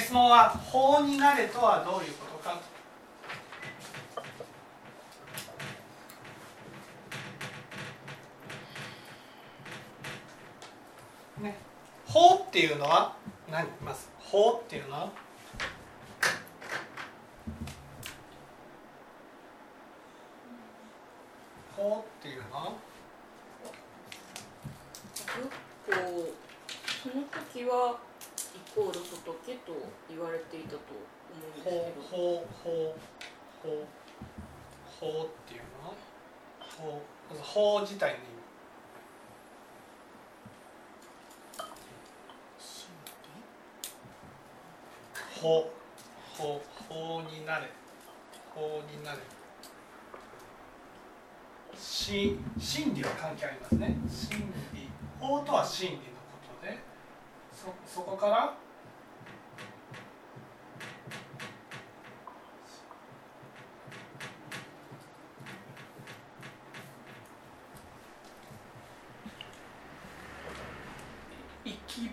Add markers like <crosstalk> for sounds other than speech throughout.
質問は「法になれ」とはどういうことか？ね。法っていうのは何？まず法っていうのは法っていうのは仏法その時はイコール仏と言われていたと思うんですけど。法法法法法っていうのは法まず法自体の意味法法法になれ。法になれし真理は関係ありますね。真理。法とは真理のことで。そそこから生き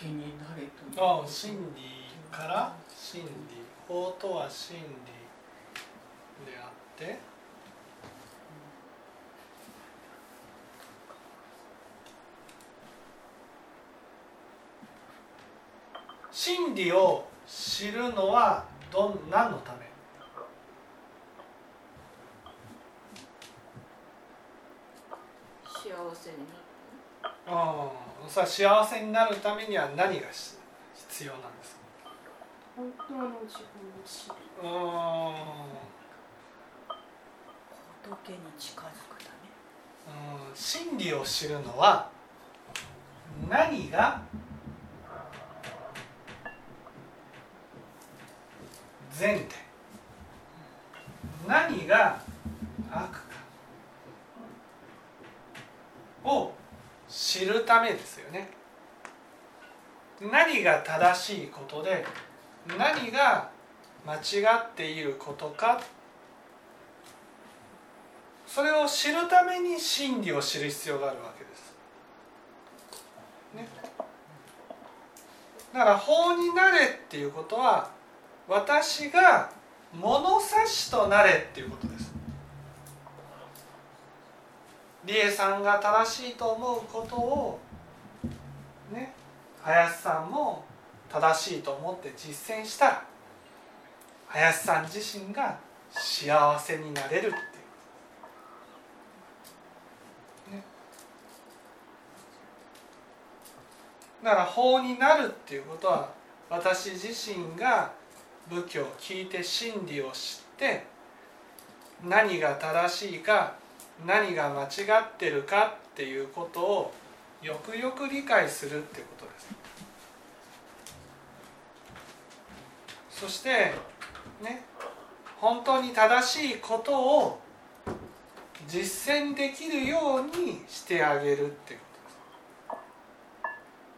仏になれという。あ真理から真理法とは真理であって真理を知るのはどん何のため？幸せになる。ああさあ幸せになるためには何が必要なんですか？本当の自分を知るうん。仏に近づくためうん。真理を知るのは何が善で何が悪かを知るためですよね何が正しいことで何が間違っていることかそれを知るために真理を知る必要があるわけです。ね、だから法になれっていうことは私が物差しとなれっていうことです。理恵さんが正しいと思うことをね林さんも正しいと思って実践したら林さん自身が幸せになれるっていう。だから法になるっていうことは私自身が仏教を聞いて真理を知って何が正しいか何が間違ってるかっていうことをよくよく理解するっていうことです。そしてね本当に正しいことを実践できるようにしてあげるっていう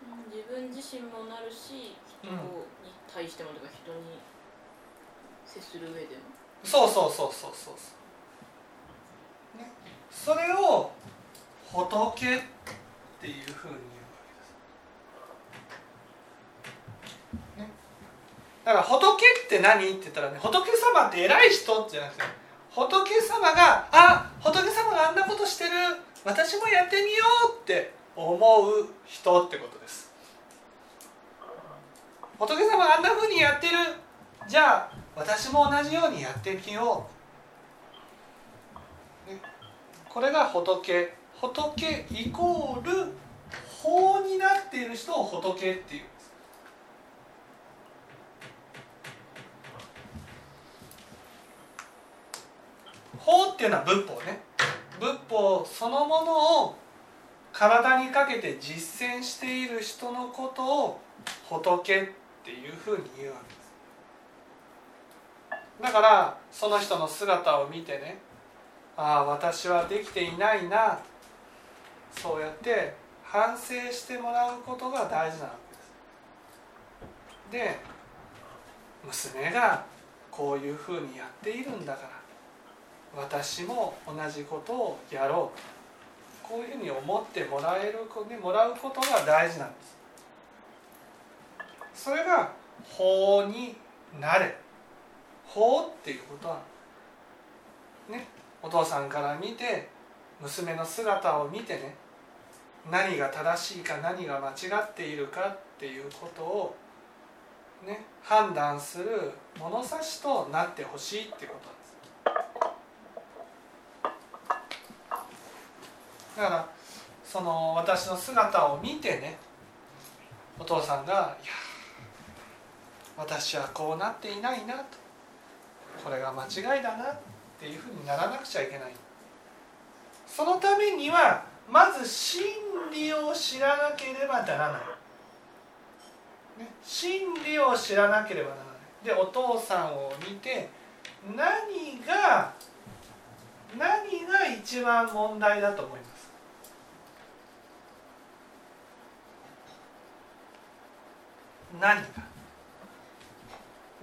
うん自分自身もなるし人に対してもとか人に接する上でも。そうそうそうそうそうそう、ね、それを仏っていうふうに言う。わけです、ね、だから仏って何って言ったらね仏様って偉い人じゃなくて仏様があ仏様があんなことしてる。私もやってみようって思う人ってことです。仏様があんなふうにやってる。じゃあ私も同じようにやってみよう、これが仏。仏イコール法になっている人を仏っていうんです。法っていうのは仏法ね。仏法そのものを体にかけて実践している人のことを仏っていうふうに言うわけです。だからその人の姿を見てねああ私はできていないなそうやって反省してもらうことが大事なわけです。で娘がこういうふうにやっているんだから私も同じことをやろう。こういうふうに思ってもらえるねもらうことが大事なんです。それが法になれ。法っていうことはね。お父さんから見て娘の姿を見てね何が正しいか何が間違っているかっていうことをね判断する物差しとなってほしいってことなんです。だからその私の姿を見てねお父さんが「いや私はこうなっていないな」と。これが間違いだな。っていうふうにならなくちゃいけない。そのためにはまず真理を知らなければならない、ね、真理を知らなければならない。でお父さんを見て何が何が一番問題だと思います？何が、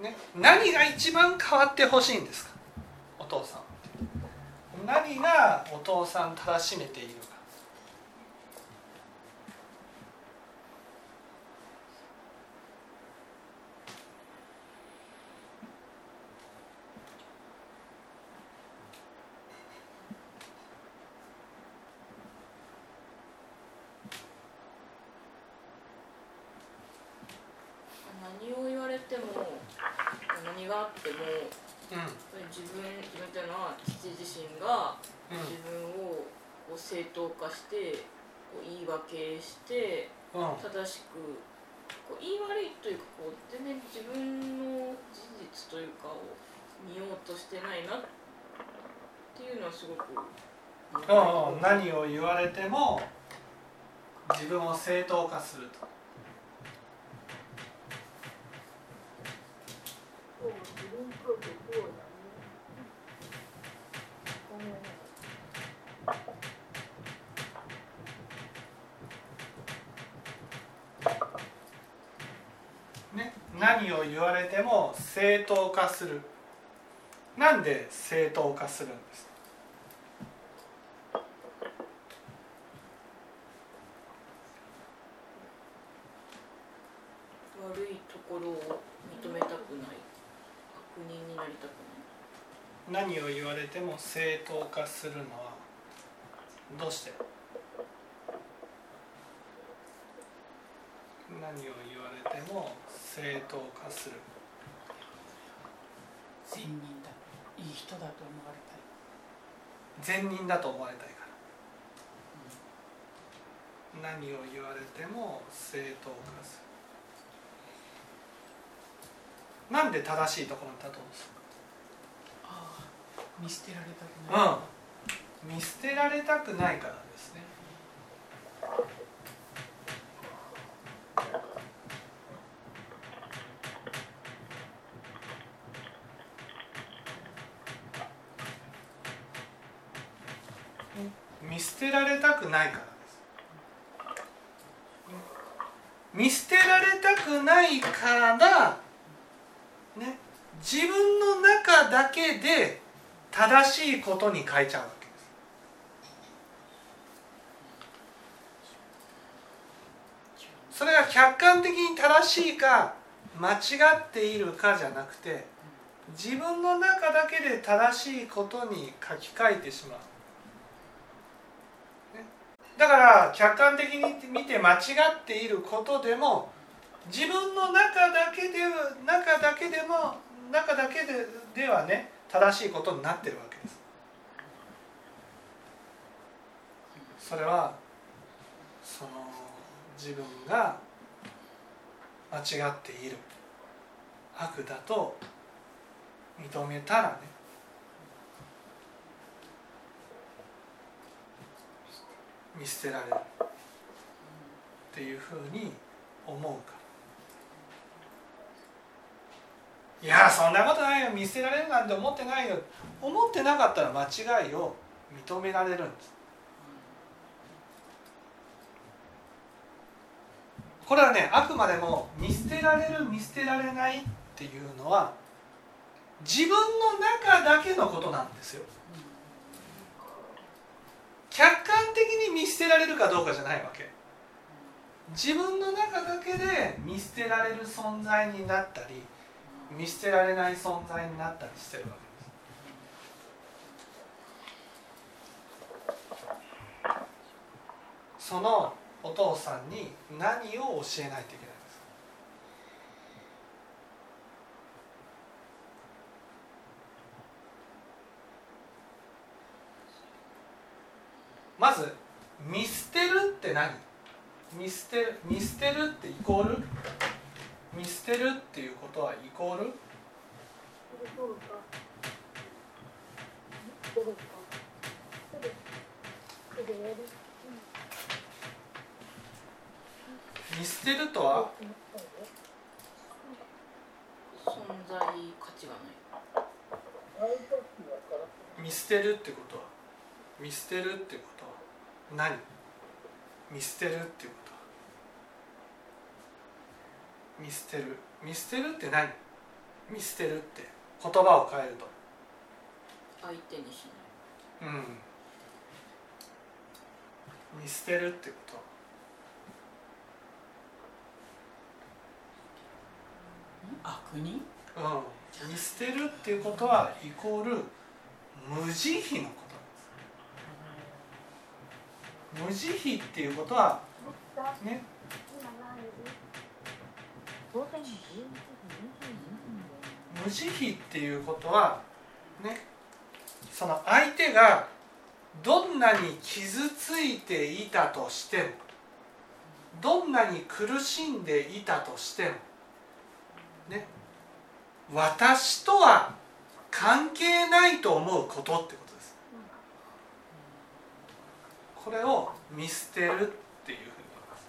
ね、何が一番変わってほしいんですか？父さん。何がお父さんたらしめているか何を言われても何があってもうん自分自分というのは父自身がうん自分をこう正当化してこう言い訳してうん。正しくこう言い悪いというかこう全然自分の事実というかを見ようとしてないなっていうのはすごくう。んうん。何を言われても自分を正当化すると。ね、何を言われても正当化する。なんで正当化するんです？か悪いところを認めたくない。悪人になりたくない。何を言われても正当化するのはどうして？何を言われても正当化する。善人だ。いい人だと思われたい。善人だと思われたいから。何を言われても正当化する。なんで正しいところに立とうとすああ見捨てられたくない、るうん。見捨てられたくないからですね見捨てられたくないからです。見捨てられたくないからね自分の中だけで正しいことに変えちゃうわけです。それが客観的に正しいか間違っているかじゃなくて自分の中だけで正しいことに書き換えてしまう。だから客観的に見て間違っていることでも自分の中だけで中だけでも中だけでではね正しいことになってるわけです。それはその自分が間違っている悪だと認めたらね見捨てられる。っていうふうに思うから。いやそんなことないよ。見捨てられるなんて思ってないよ。思ってなかったら間違いを認められるんです。これはねあくまでも見捨てられる見捨てられないっていうのは自分の中だけのことなんですよ客観的に捨てられるかどうかじゃないわけ。自分の中だけで見捨てられる存在になったり見捨てられない存在になったりしてるわけです。そのお父さんに何を教えないといけないんですか？まず見捨てるって何？見捨てる見捨てるってイコール？見捨てるっていうことはイコール？見捨てるとは？存在価値がない。見捨てるってことは？見捨てるってこと。は何？見捨てるっていうこと。は見捨てる。見捨てるって何？見捨てるって。言葉を変えると。相手にしない。うん。見捨てるってこと。悪人？うん、見捨てるっていうことはイコール無慈悲のことなんです無慈悲っていうことはね。無慈悲っていうことはね。その相手がどんなに傷ついていたとしてもどんなに苦しんでいたとしてもね。私とは関係ないと思うことってことです。これを見捨てるっていうふうに言います。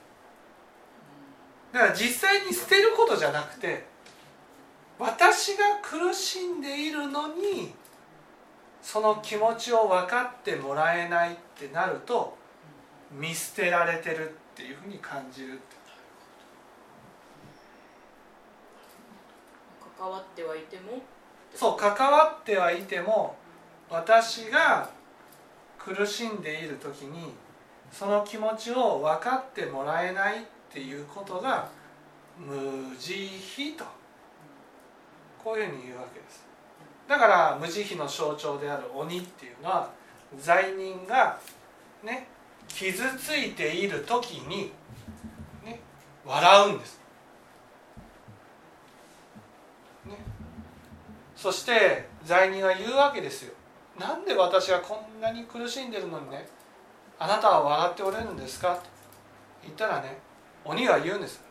だから実際に捨てることじゃなくて私が苦しんでいるのにその気持ちを分かってもらえないってなると見捨てられてるっていうふうに感じる関わってはいても？そう関わってはいても私が苦しんでいる時にその気持ちを分かってもらえないっていうことが無慈悲と。こういうふうに言うわけです。だから無慈悲の象徴である鬼っていうのは罪人がね傷ついている時に、ね、笑うんです。ね。そして罪人は言うわけですよ。なんで私がこんなに苦しんでるのにねあなたは笑っておれるんですか？と言ったらね鬼は言うんです。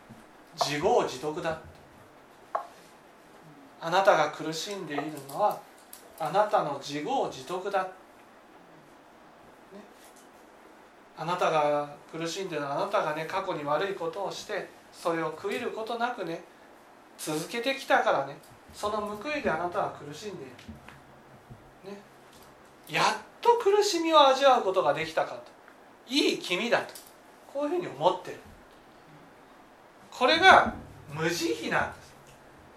自業自得だあなたが苦しんでいるのはあなたの自業自得だ、ね、あなたが苦しんでるあなたがね過去に悪いことをしてそれを悔いることなくね続けてきたからねその報いであなたは苦しんでいる、やっと苦しみを味わうことができたかと。いい君だと。こういうふうに思ってる。これが無慈悲なんです。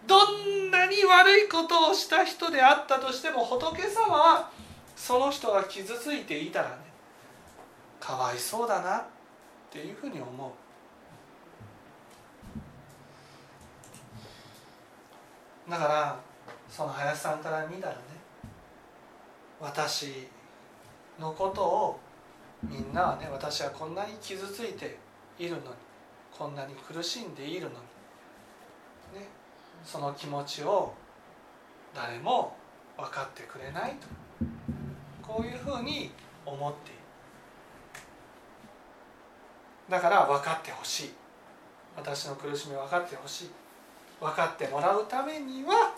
どんなに悪いことをした人であったとしても仏様はその人が傷ついていたらねかわいそうだなっていうふうに思う。だからその林さんから見たらね私のことをみんなはね私はこんなに傷ついているのにこんなに苦しんでいるのにねその気持ちを誰も分かってくれないとこういうふうに思っている。だから分かってほしい。私の苦しみ分かってほしい。分かってもらうためには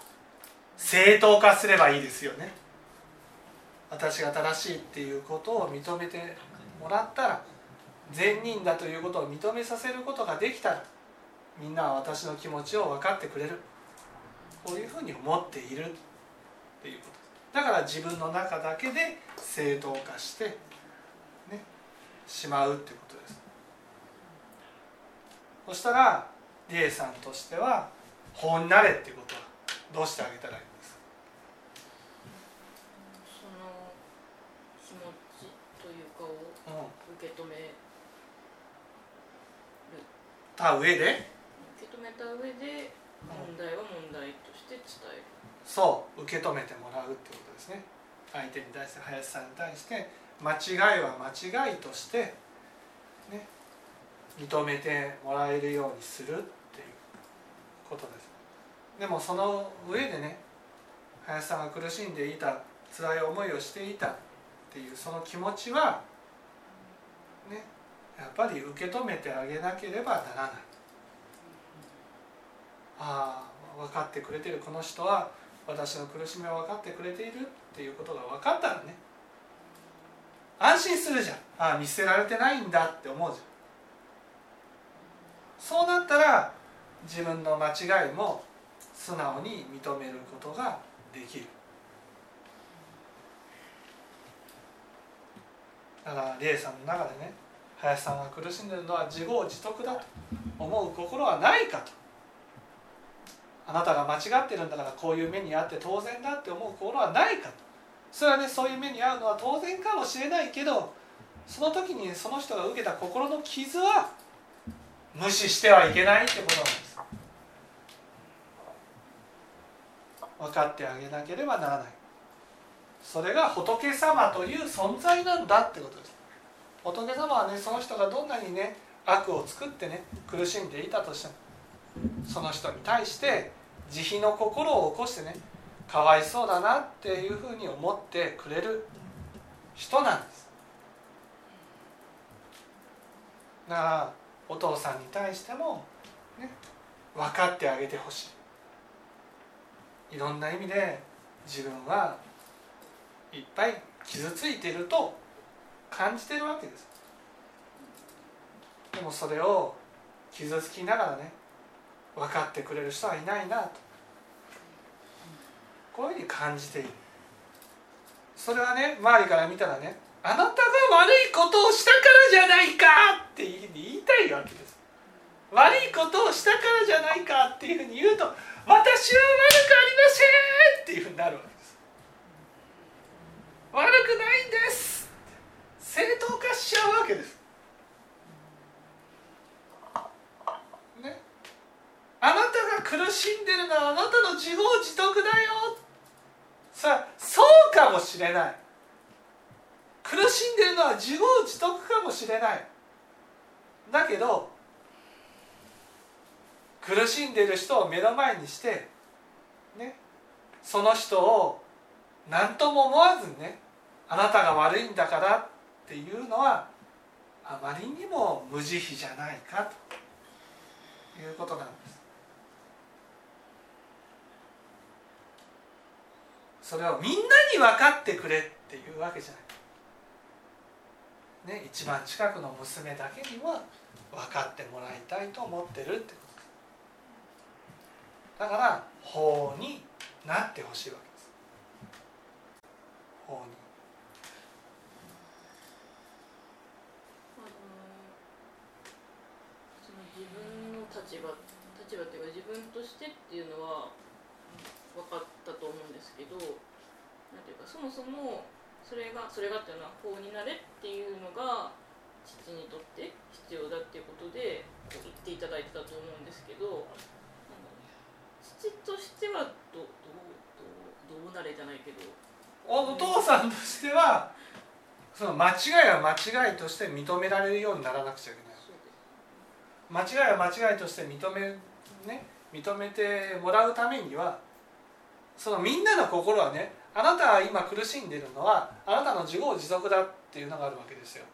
正当化すればいいですよね。私が正しいっていうことを認めてもらったら善人だということを認めさせることができたらみんなは私の気持ちを分かってくれる。こういうふうに思っているっていうこと。だから自分の中だけで正当化して、ね、しまうっていうことです。そしたら理恵さんとしては法になれっていうことはどうしてあげたらいいんですその気持ちというかをか、受け止めるた上で？受け止めた上で問題は問題として伝える。そう受け止めてもらうってことですね。相手に対して林さんに対して間違いは間違いとしてね認めてもらえるようにするっていうことです。でもその上でね林さんが苦しんでいた辛い思いをしていたっていうその気持ちはねやっぱり受け止めてあげなければならない。ああ分かってくれてるこの人は私の苦しみを分かってくれているっていうことが分かったらね安心するじゃん。ああ見捨てられてないんだって思うじゃん。そうなったら自分の間違いも素直に認めることができる。だから理恵さんの中でね林さんが苦しんでるのは自業自得だと思う心はないかと。あなたが間違ってるんだからこういう目に遭って当然だって思う心はないかとそれはねそういう目に遭うのは当然かもしれないけどその時にその人が受けた心の傷は無視してはいけないってことなんです。分かってあげなければならない。それが仏様という存在なんだってことです。仏様はねその人がどんなにね悪を作ってね苦しんでいたとしてもその人に対して慈悲の心を起こしてねかわいそうだなっていうふうに思ってくれる人なんです。だからお父さんに対しても、ね、分かってあげてほしい。いろんな意味で自分はいっぱい傷ついていると感じてるわけです。でもそれを傷つきながらね分かってくれる人はいないなと。こういうふうに感じている。それはね周りから見たらねあなたが悪いことをしたからじゃないかって言いたいわけです。悪いことをしたからじゃないかっていうふうに言うと私は悪くありませんっていうふうになるわけです。悪くないんです。正当化しちゃうわけです。ね。あなたが苦しんでるのはあなたの自業自得だよ。さあそうかもしれない。苦しんでるのは自業自得かもしれない。だけど苦しんでる人を目の前にしてね。その人を何とも思わずにねあなたが悪いんだからっていうのはあまりにも無慈悲じゃないかということなんです。それをみんなに分かってくれっていうわけじゃない、ね、一番近くの娘だけには分かってもらいたいと思ってるってこと。だから法になってほしいわけです。法にあのその自分の立場いうか自分としてっていうのは分かったと思うんですけどなんていうかそもそもそれがそれがっていうのは法になれっていうのが父にとって必要だっていうことで言っていただいてたと思うんですけど父としてはどどうどうどうなれじゃないけど。おお父さんとしてはその間違いは間違いとして認められるようにならなくちゃいけない。間違いは間違いとして認め,、ね、認めてもらうためにはそのみんなの心はねあなたが今苦しんでるのはあなたの自業自得だっていうのがあるわけですよ。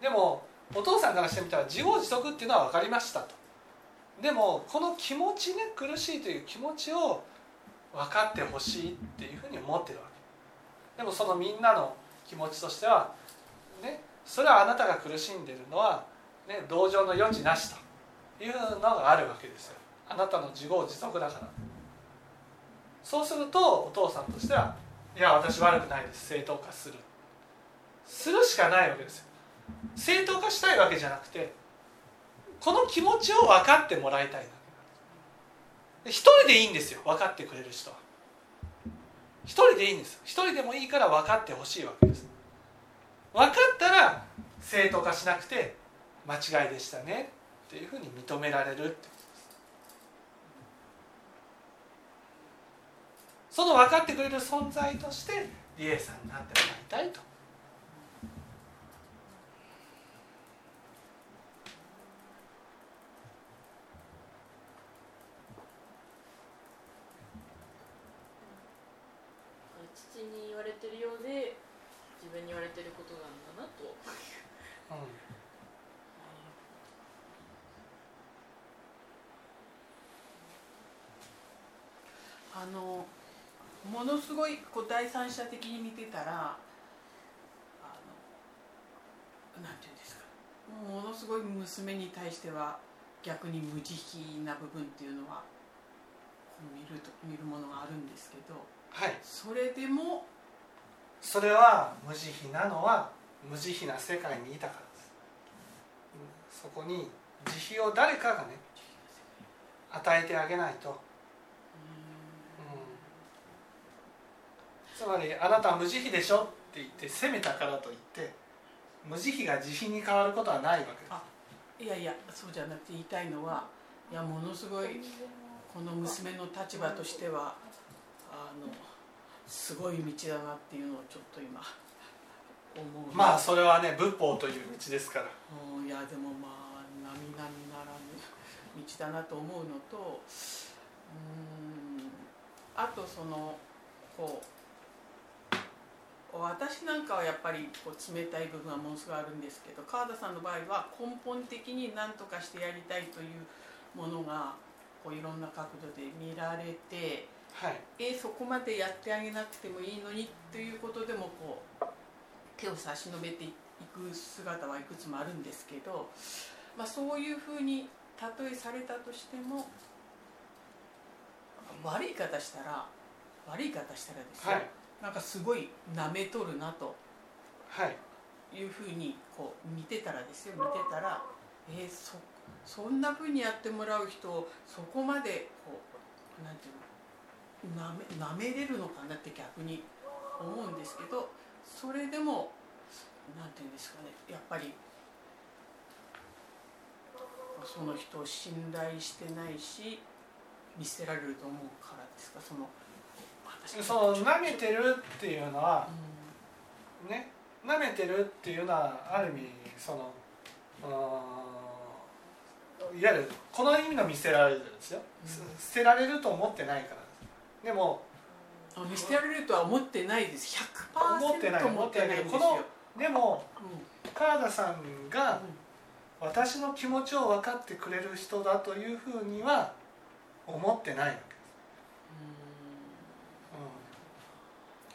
でもお父さんからしてみたら自業自得っていうのは分かりましたと。でもこの気持ちね苦しいという気持ちを分かってほしいっていうふうに思ってるわけ。でもそのみんなの気持ちとしてはねそれはあなたが苦しんでるのは、ね、同情の余地なしというのがあるわけですよ。あなたの自業自得だから。そうするとお父さんとしてはいや私悪くないです。正当化する。するしかないわけですよ。正当化したいわけじゃなくてこの気持ちを分かってもらいたいだけ。一人でいいんですよ。分かってくれる人は。一人でいいんです一人でもいいから分かってほしいわけです。分かったら正当化しなくて間違いでしたね。っていうふうに認められるってことですその分かってくれる存在として理恵さんになってもらいたいと父に言われてるようで自分に言われてることなんだなとうんあのものすごいこう第三者的に見てたらあのなんていうんですか。ものすごい娘に対しては逆に無慈悲な部分っていうのは見ると見るものがあるんですけどはい。それでもそれは無慈悲なのは無慈悲な世界にいたからです。うんそこに慈悲を誰かがね与えてあげないと、うん、つまりあなたは無慈悲でしょって言って責めたからといって無慈悲が慈悲に変わることはないわけです。いやいやそうじゃなくて言いたいのはいやものすごいこの娘の立場としてはあのすごい道だなっていうのをちょっと今思う。まあそれはね仏法という道ですから。うんいやでもまあ並々ならぬ道だなと思うのとうんあとそのこう私なんかはやっぱりこう冷たい部分はものすごいあるんですけど川田さんの場合は根本的に何とかしてやりたいというものがこういろんな角度で見られてはい。えそこまでやってあげなくてもいいのにということでもこう手を差し伸べていく姿はいくつもあるんですけど、まあ、そういうふうに例えされたとしても悪い方したら悪い方したらですよ、はいなんかすごい舐めとるなと。はい。いうふうにこう見てたらですよ。見てたらえーそそんなふうにやってもらう人をそこまでこうなんていうのなめ舐めれるのかなって逆に思うんですけどそれでもなんていうんですかねやっぱりその人を信頼してないし見捨てられると思うからですか？その私その舐めてるっていうのはうね舐めてるっていうのはある意味そのいわゆるこの意味の見捨てられるですよ、す捨てられると思ってないから。でも見捨てられるとは思ってないです。100%思ってない思ってないんですよ。このでもうん。川田さんが私の気持ちを分かってくれる人だというふうには思ってないわけ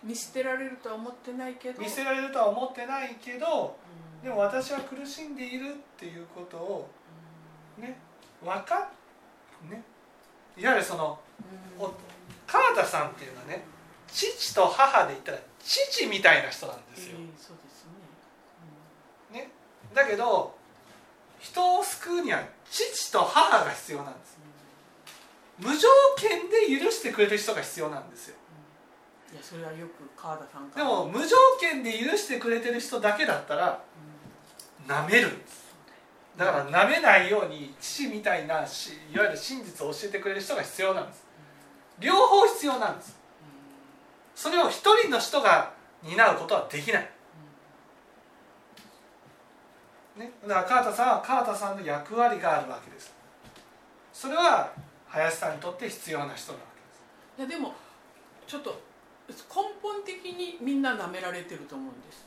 見捨てられるとは思ってないけど。うん見捨てられるとは思ってないけどうん。でも私は苦しんでいるっていうことをね分かっねいわゆるそのうん。お川田さんっていうのはね父と母で言ったら父みたいな人なんですよ。え、えそうですね。ね、だけど人を救うには父と母が必要なんです無条件で許してくれる人が必要なんですよいやそれはよく川田さんから。でも無条件で許してくれてる人だけだったら舐めるんですだから舐めないように父みたいなしいわゆる真実を教えてくれる人が必要なんです。両方必要なんです。それを一人の人が担うことはできない、ね、だから川田さんは川田さんの役割があるわけです。それは林さんにとって必要な人なわけです。いやでもちょっと根本的にみんな舐められてると思うんです。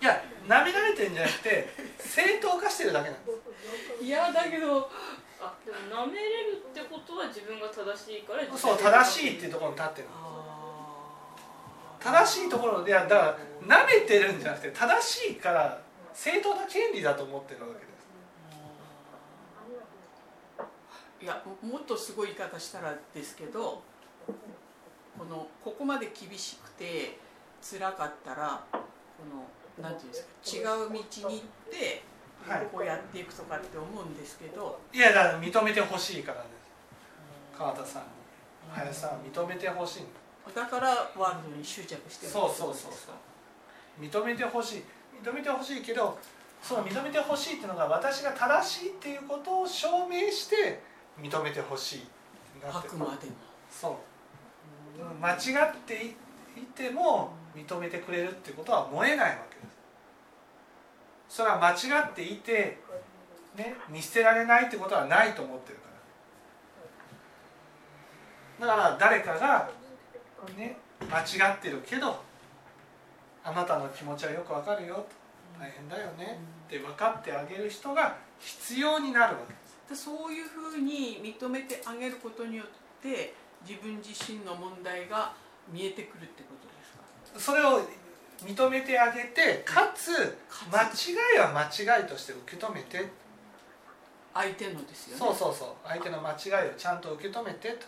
いや舐められてるんじゃなくて正当化してるだけなんです。いやだけどあでも舐めれるってことは自分が正しいからそう正しいっていうところに立ってる正しいところでいやだから舐めてるんじゃなくて正しいから正当な権利だと思ってるわけです。いやももっとすごい言い方したらですけどこのここまで厳しくて辛かったらこのなんていうんですか違う道に行ってはい。こうやっていくとかって思うんですけど、いやだから認めてほしいからです川田さんに。林さんは認めてほしい。だからワールドに執着してるそうそうそうそう。認めてほしい。認めてほしいけどその認めてほしいっていうのが私が正しいっていうことを証明して認めてほしいあくまでも。そう間違っていても認めてくれるってことは思えないわけです。それは間違っていて、ね、見捨てられないってことはないと思ってるから。だから誰かがね間違ってるけどあなたの気持ちはよくわかるよ大変だよねって分かってあげる人が必要になるわけです。そういうふうに認めてあげることによって自分自身の問題が見えてくるってことですか？それを認めてあげてかつ間違いは間違いとして受け止めて。相手のですよね。そうそうそう。相手の間違いをちゃんと受け止めてと。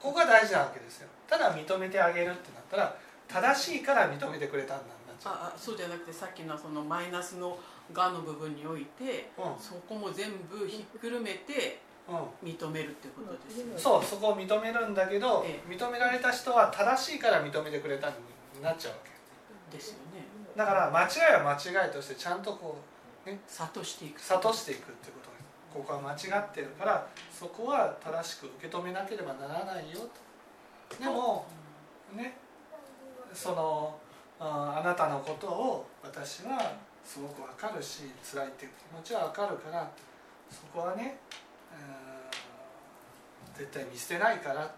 ここが大事なわけですよ。ただ認めてあげるってなったら正しいから認めてくれたんだあそうじゃなくてさっきのそのマイナスの「が」の部分において、うん、そこも全部ひっくるめて認めるってことですよね、うん、そうそこを認めるんだけど、ええ、認められた人は正しいから認めてくれたになっちゃうわけ。ですよね。だから間違いは間違いとしてちゃんとこうね諭していく。諭していくってこと。ですここは間違ってるからそこは正しく受け止めなければならないよと。でもねそのあなたのことを私はすごく分かるし辛いっていう気持ちは分かるからそこはね、絶対見捨てないからっ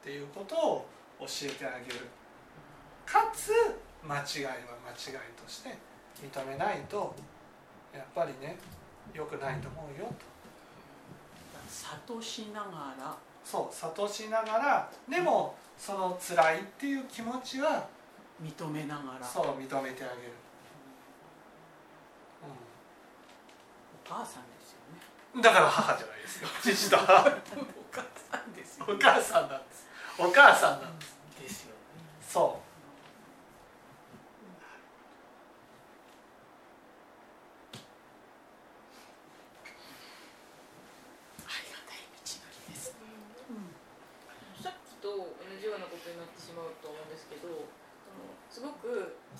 ていうことを教えてあげる。かつ間違いは間違いとして認めないとやっぱりね良くないと思うよと。諭しながらそう諭しながらでもその辛いっていう気持ちは認めながら。そう認めてあげる、うん、お母さんですよね。だから母じゃないですよ。父と母。お <laughs> 母さんです。よ、ね、お母さんなんです。お母さんなんです、ですよ、ね、そう。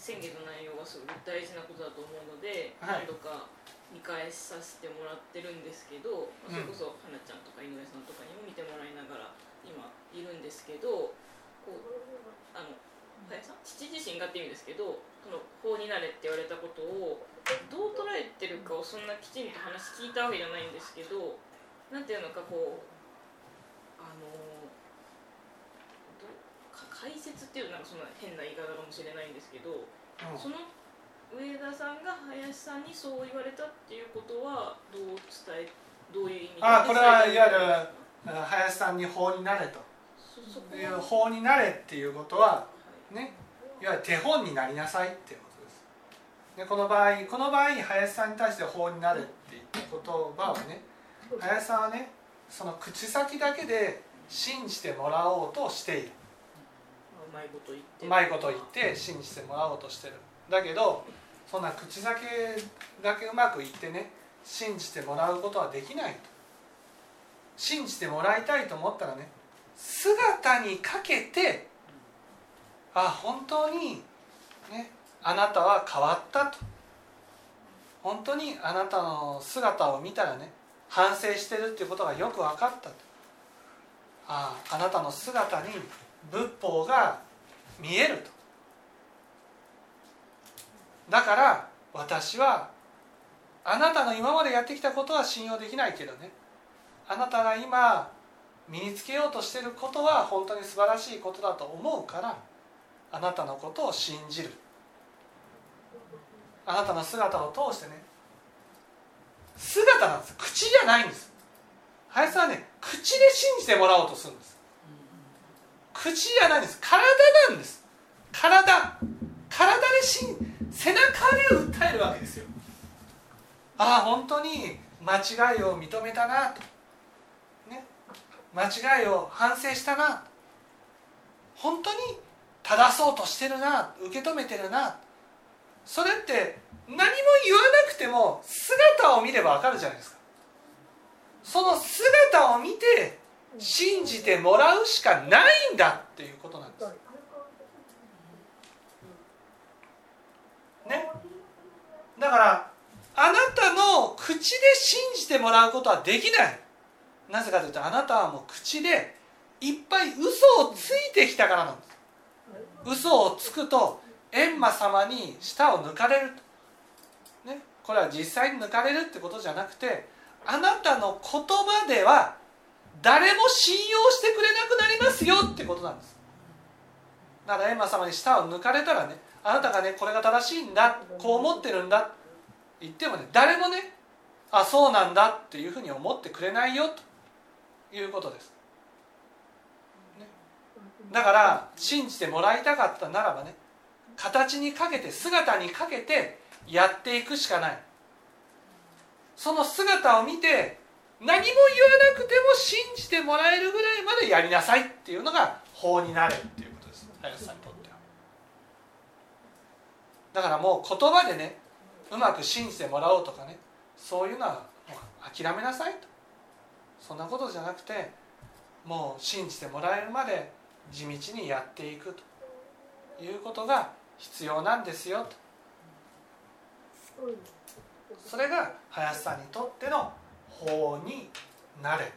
宣言の内容がすごく大事なことだと思うので、はい、何度か見返させてもらってるんですけど、うん、それこそ花ちゃんとか井上さんとかにも見てもらいながら今いるんですけどこうあの林さん？父自身がって意味ですけどこの法になれって言われたことをどう捉えてるかをそんなきちんと話聞いたわけじゃないんですけどなんていうのかこうあの解説っていうのはそんな変な言い方かもしれないんですけど、うん、その上田さんが林さんにそう言われたっていうことはどう伝えどういう意味？であこれはいわゆる林さんに法になれと。いう法になれっていうことはねいわゆる手本になりなさいっていうことです。でこの場合この場合林さんに対して法になれって言った言葉はね林さんはねその口先だけで信じてもらおうとしている。うまいこと言ってうまいこと言って信じてもらおうとしてる。だけどそんな口先だけうまく言ってね信じてもらうことはできないと。信じてもらいたいと思ったらね姿にかけてあ本当にねあなたは変わったと。本当にあなたの姿を見たらね反省してるっていうことがよく分かったと。あああなたの姿に仏法が見えると。だから私はあなたの今までやってきたことは信用できないけどね。あなたが今身につけようとしてることは本当に素晴らしいことだと思うからあなたのことを信じる。あなたの姿を通してね。姿なんです。口じゃないんです。林さんはね口で信じてもらおうとするんです。口じゃないんです。体なんです。体。体でし背中で訴えるわけですよ。ああ本当に間違いを認めたな。と、ね、間違いを反省したな。本当に正そうとしてるな。受け止めてるな。それって何も言わなくても姿を見れば分かるじゃないですか。その姿を見て信じてもらうしかないんだっていうことなんです。ね、だからあなたの口で信じてもらうことはできない。なぜかというとあなたはもう口でいっぱい嘘をついてきたからなんです。嘘をつくと閻魔様に舌を抜かれる、ね、これは実際に抜かれるってことじゃなくてあなたの言葉では誰も信用してくれなくなりますよってことなんです。だから閻魔様に舌を抜かれたらねあなたがねこれが正しいんだこう思ってるんだ言ってもね誰もねあそうなんだっていうふうに思ってくれないよということです、ね、だから信じてもらいたかったならばね形にかけて姿にかけてやっていくしかない。その姿を見て何も言わなくても信じてもらえるぐらいまでやりなさいっていうのが法になるっていうことです。林さん。だからもう言葉でねうまく信じてもらおうとかねそういうのはもう諦めなさいと。そんなことじゃなくてもう信じてもらえるまで地道にやっていくと。いうことが必要なんですよと。それが林さんにとっての法になれ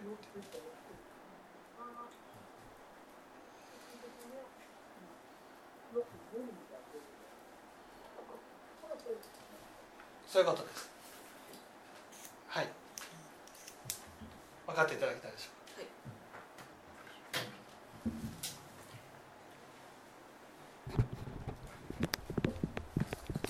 そういうことです。はい。分かっていただけたでしょうか？